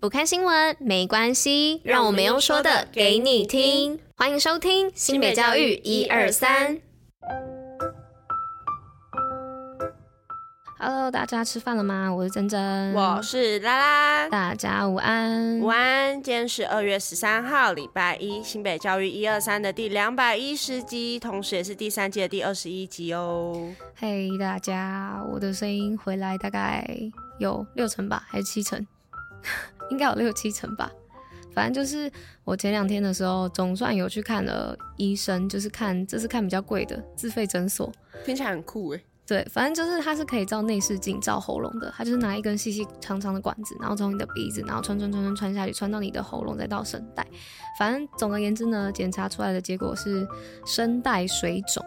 不看新闻没关系，让我们用说的给你听。欢迎收听新北教育一二三。Hello，大家吃饭了吗？我是珍珍，我是拉拉，大家午安，午安。今天是二月十三号，礼拜一，新北教育一二三的第两百一十集，同时也是第三季的第二十一集哦。嘿，hey, 大家，我的声音回来大概有六成吧，还是七成？应该有六七成吧。反正就是我前两天的时候，总算有去看了医生，就是看这是看比较贵的自费诊所，听起来很酷诶。对，反正就是它是可以照内视镜照喉咙的，它就是拿一根细细长长的管子，然后从你的鼻子，然后穿穿穿穿穿下去，穿到你的喉咙，再到声带。反正总而言之呢，检查出来的结果是声带水肿。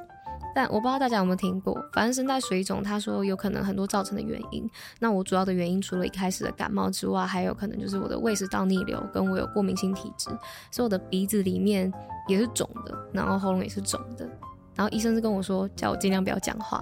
但我不知道大家有没有听过，反正声带水肿，他说有可能很多造成的原因。那我主要的原因除了一开始的感冒之外，还有可能就是我的胃食道逆流，跟我有过敏性体质，所以我的鼻子里面也是肿的，然后喉咙也是肿的。然后医生是跟我说，叫我尽量不要讲话。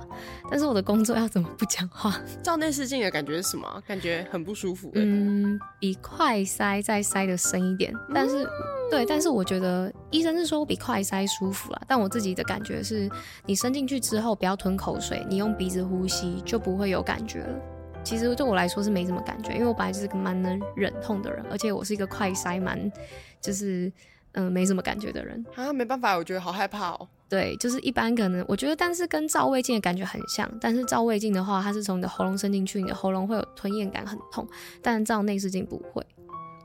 但是我的工作要怎么不讲话？照内视镜的感觉是什么？感觉很不舒服。嗯，比快塞再塞的深一点。但是，嗯、对，但是我觉得医生是说我比快塞舒服啦。但我自己的感觉是，你伸进去之后不要吞口水，你用鼻子呼吸就不会有感觉了。其实对我来说是没什么感觉，因为我本来就是个蛮能忍痛的人，而且我是一个快塞蛮就是嗯、呃、没什么感觉的人。啊，没办法，我觉得好害怕哦。对，就是一般可能我觉得，但是跟照胃镜的感觉很像。但是照胃镜的话，它是从你的喉咙伸进去，你的喉咙会有吞咽感，很痛。但照内视镜不会，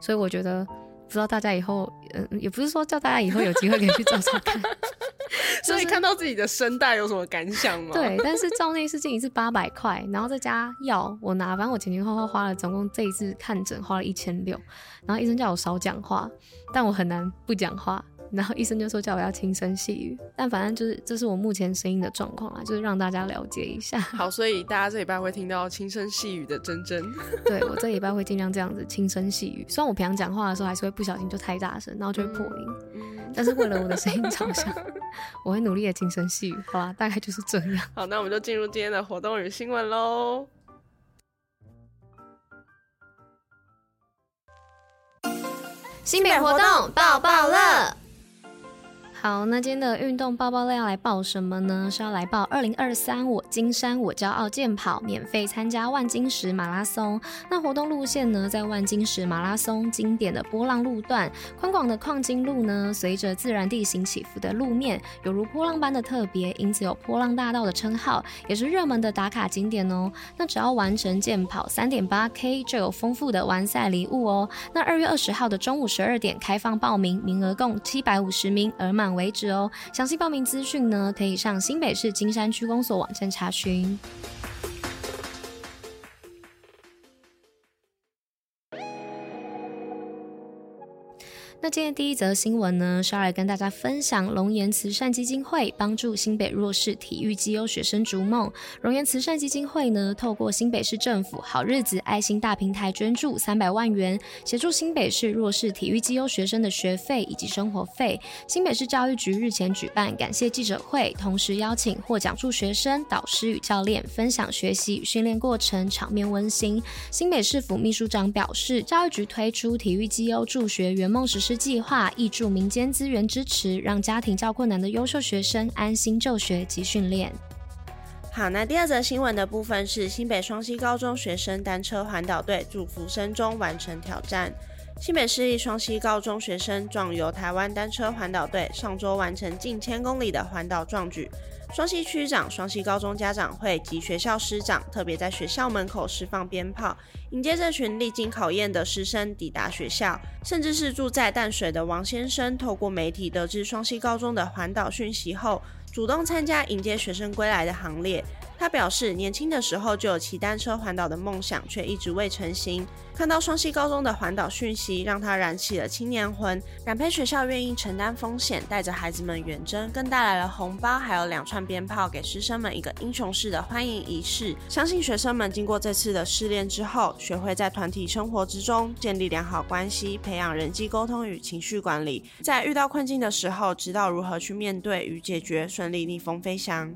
所以我觉得，不知道大家以后，嗯，也不是说叫大家以后有机会可以去照照看。所以看到自己的声带有什么感想吗？对，但是照内视镜一次八百块，然后再加药，我拿，反正我前前后后花了总共这一次看诊花了一千六，然后医生叫我少讲话，但我很难不讲话。然后医生就说叫我要轻声细语，但反正就是这是我目前声音的状况啊，就是让大家了解一下。好，所以大家这礼拜会听到轻声细语的珍珍。对，我这礼拜会尽量这样子轻声细语，虽然我平常讲话的时候还是会不小心就太大声，然后就会破音，嗯、但是为了我的声音着想，我会努力的轻声细语，好吧？大概就是这样。好，那我们就进入今天的活动与新闻喽。新北活动爆爆乐。好，那今天的运动爆爆乐要来报什么呢？是要来报二零二三我金山我骄傲健跑，免费参加万金石马拉松。那活动路线呢，在万金石马拉松经典的波浪路段，宽广的矿金路呢，随着自然地形起伏的路面，有如波浪般的特别，因此有波浪大道的称号，也是热门的打卡景点哦。那只要完成健跑三点八 K，就有丰富的完赛礼物哦。那二月二十号的中午十二点开放报名，名额共七百五十名，额满为止哦。详细报名资讯呢，可以上新北市金山区公所网站查询。那今天第一则新闻呢，是要来跟大家分享龙岩慈善基金会帮助新北弱势体育绩优学生逐梦。龙岩慈善基金会呢，透过新北市政府好日子爱心大平台捐助三百万元，协助新北市弱势体育绩优学生的学费以及生活费。新北市教育局日前举办感谢记者会，同时邀请获奖助学生、导师与教练分享学习与训练过程，场面温馨。新北市府秘书长表示，教育局推出体育绩优助学圆梦实施计划挹注民间资源支持，让家庭较困难的优秀学生安心就学及训练。好，那第二则新闻的部分是新北双溪高中学生单车环岛队祝福生中完成挑战。新北市立双溪高中学生壮游台湾单车环岛队上周完成近千公里的环岛壮举。双溪区长、双溪高中家长会及学校师长特别在学校门口释放鞭炮，迎接这群历经考验的师生抵达学校。甚至是住在淡水的王先生，透过媒体得知双溪高中的环岛讯息后，主动参加迎接学生归来的行列。他表示，年轻的时候就有骑单车环岛的梦想，却一直未成型。看到双溪高中的环岛讯息，让他燃起了青年魂。感佩学校愿意承担风险，带着孩子们远征，更带来了红包，还有两串鞭炮，给师生们一个英雄式的欢迎仪式。相信学生们经过这次的试炼之后，学会在团体生活之中建立良好关系，培养人际沟通与情绪管理，在遇到困境的时候，知道如何去面对与解决，顺利逆风飞翔。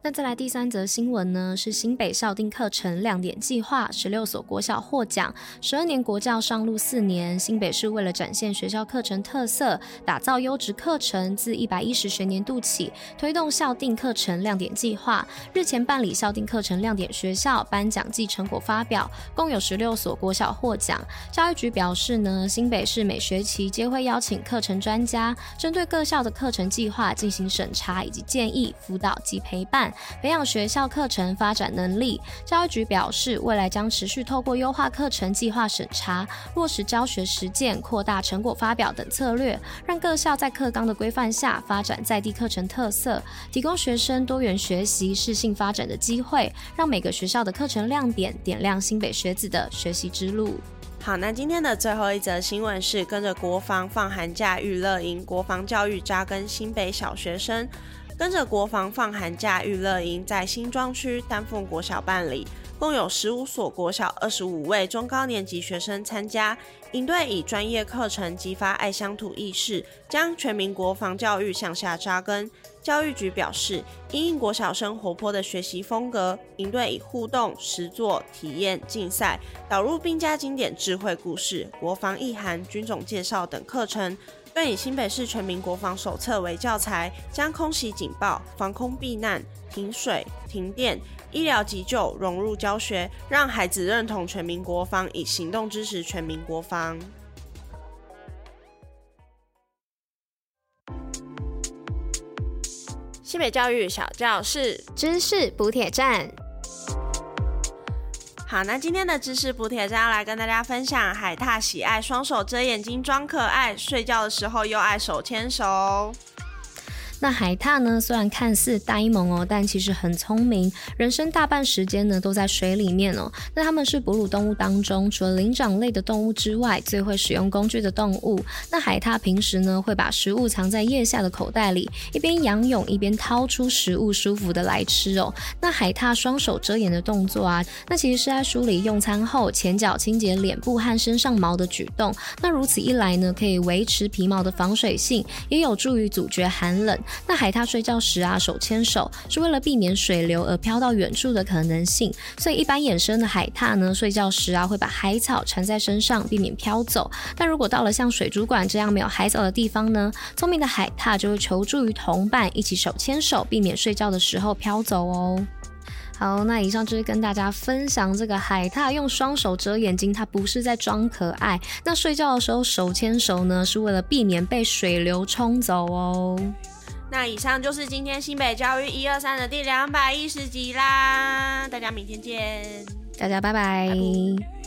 那再来第三则新闻呢，是新北校定课程亮点计划，十六所国小获奖。十二年国教上路四年，新北市为了展现学校课程特色，打造优质课程，自一百一十学年度起推动校定课程亮点计划。日前办理校定课程亮点学校颁奖暨成果发表，共有十六所国小获奖。教育局表示呢，新北市每学期皆会邀请课程专家，针对各校的课程计划进行审查以及建议、辅导及陪伴。培养学校课程发展能力。教育局表示，未来将持续透过优化课程计划审查、落实教学实践、扩大成果发表等策略，让各校在课纲的规范下发展在地课程特色，提供学生多元学习、适性发展的机会，让每个学校的课程亮点点亮新北学子的学习之路。好，那今天的最后一则新闻是跟着国防放寒假娱乐营，国防教育扎根新北小学生。跟着国防放寒假育乐营，在新庄区丹凤国小办理，共有十五所国小二十五位中高年级学生参加。营队以专业课程激发爱乡土意识，将全民国防教育向下扎根。教育局表示，因应国小生活泼的学习风格，营队以互动、实作、体验、竞赛，导入兵家经典、智慧故事、国防意涵、军种介绍等课程。更以新北市全民国防手册为教材，将空袭警报、防空避难、停水、停电、医疗急救融入教学，让孩子认同全民国防，以行动支持全民国防。新北教育小教室，知识补铁站。那今天的知识补铁站要来跟大家分享，海獭喜爱双手遮眼睛装可爱，睡觉的时候又爱手牵手。那海獭呢，虽然看似呆萌哦，但其实很聪明。人生大半时间呢都在水里面哦。那它们是哺乳动物当中，除了灵长类的动物之外，最会使用工具的动物。那海獭平时呢会把食物藏在腋下的口袋里，一边仰泳一边掏出食物，舒服的来吃哦。那海獭双手遮掩的动作啊，那其实是在梳理用餐后前脚清洁脸部和身上毛的举动。那如此一来呢，可以维持皮毛的防水性，也有助于阻绝寒冷。那海獭睡觉时啊，手牵手是为了避免水流而飘到远处的可能性，所以一般野生的海獭呢，睡觉时啊会把海草缠在身上，避免飘走。但如果到了像水族馆这样没有海草的地方呢，聪明的海獭就会求助于同伴，一起手牵手，避免睡觉的时候飘走哦。好，那以上就是跟大家分享这个海獭用双手遮眼睛，它不是在装可爱。那睡觉的时候手牵手呢，是为了避免被水流冲走哦。那以上就是今天新北教育一二三的第两百一十集啦，大家明天见，大家拜拜。拜拜。